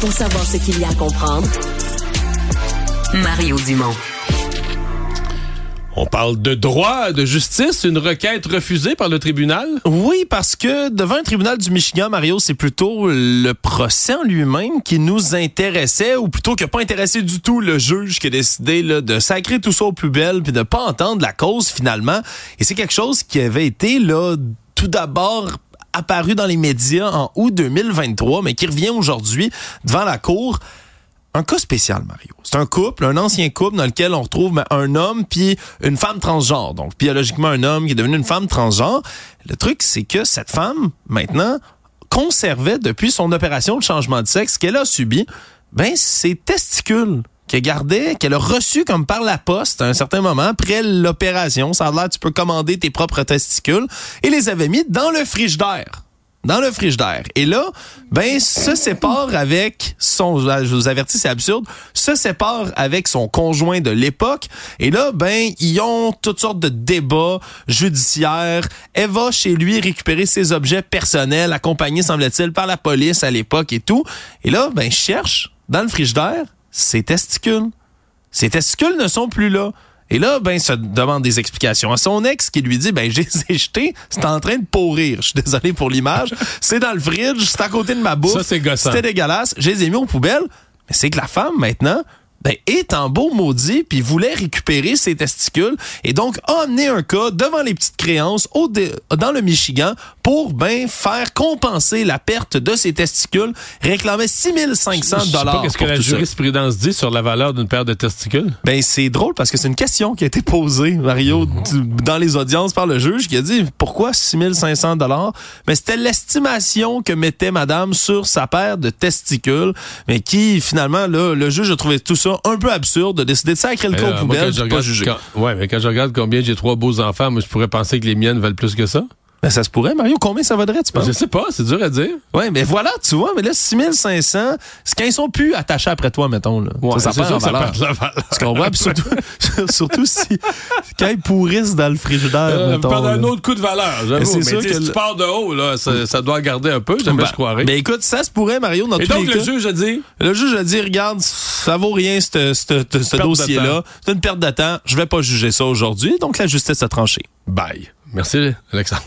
pour savoir ce qu'il y a à comprendre. Mario Dumont. On parle de droit, de justice, une requête refusée par le tribunal? Oui, parce que devant un tribunal du Michigan, Mario, c'est plutôt le procès en lui-même qui nous intéressait, ou plutôt que pas intéressé du tout le juge qui a décidé là, de sacrer tout ça aux poubelles puis de pas entendre la cause finalement. Et c'est quelque chose qui avait été là tout d'abord apparu dans les médias en août 2023, mais qui revient aujourd'hui devant la cour un cas spécial, Mario. C'est un couple, un ancien couple dans lequel on retrouve ben, un homme puis une femme transgenre. Donc, biologiquement, un homme qui est devenu une femme transgenre. Le truc, c'est que cette femme, maintenant, conservait depuis son opération de changement de sexe qu'elle a subi, ben, ses testicules qu'elle gardait, qu'elle a reçu comme par la poste à un certain moment après l'opération. Ça a l'air, tu peux commander tes propres testicules et les avait mis dans le frigidaire dans le frigidaire. Et là, ben, se sépare avec son, je vous avertis, c'est absurde, se sépare avec son conjoint de l'époque. Et là, ben, ils ont toutes sortes de débats judiciaires. Elle va chez lui récupérer ses objets personnels, accompagnés, semble-t-il, par la police à l'époque et tout. Et là, ben, cherche dans le frigidaire ses testicules. Ses testicules ne sont plus là. Et là, ben, se demande des explications à son ex qui lui dit, ben, j'ai jeté, c'est en train de pourrir. Je suis désolé pour l'image. C'est dans le fridge, c'est à côté de ma bouffe. Ça, c'est gossant. C'était dégueulasse. Je les ai mis aux poubelles. Mais c'est que la femme, maintenant, ben, est en beau maudit, puis voulait récupérer ses testicules, et donc a amené un cas devant les petites créances au dans le Michigan pour ben faire compenser la perte de ses testicules, réclamait 6500 dollars. Qu'est-ce que la jurisprudence dit sur la valeur d'une paire de testicules Ben c'est drôle parce que c'est une question qui a été posée, Mario, dans les audiences par le juge, qui a dit pourquoi 6500 dollars? Mais c'était l'estimation que mettait Madame sur sa paire de testicules, mais qui finalement là, le juge a trouvé tout ça un peu absurde de décider de sacrer le camp euh, poubelle pas juger. ouais, mais quand je regarde combien j'ai trois beaux enfants, moi, je pourrais penser que les miennes valent plus que ça. Ben, ça se pourrait, Mario. Combien ça vaudrait, tu penses? Je sais pas, c'est dur à dire. Oui, mais voilà, tu vois, mais là, 6500, c'est quand ils sont plus attachés après toi, mettons. Là. Ouais, ça, ça, perd ça perd la valeur. Tu comprends? Puis surtout, surtout si, quand ils pourrissent dans le frigidaire, euh, mettons. Perdre un autre coup de valeur, j'avoue. Mais, mais si tu pars de haut, là, ça, doit garder un peu, jamais ben, je croirais. Mais écoute, ça se pourrait, Mario, dans Et tous donc, les le juge a dit? Le juge a dit, regarde, ça vaut rien, ce dossier-là. C'est une perte de temps. Je vais pas juger ça aujourd'hui. Donc, la justice a tranché. Bye. Merci, Alexandre.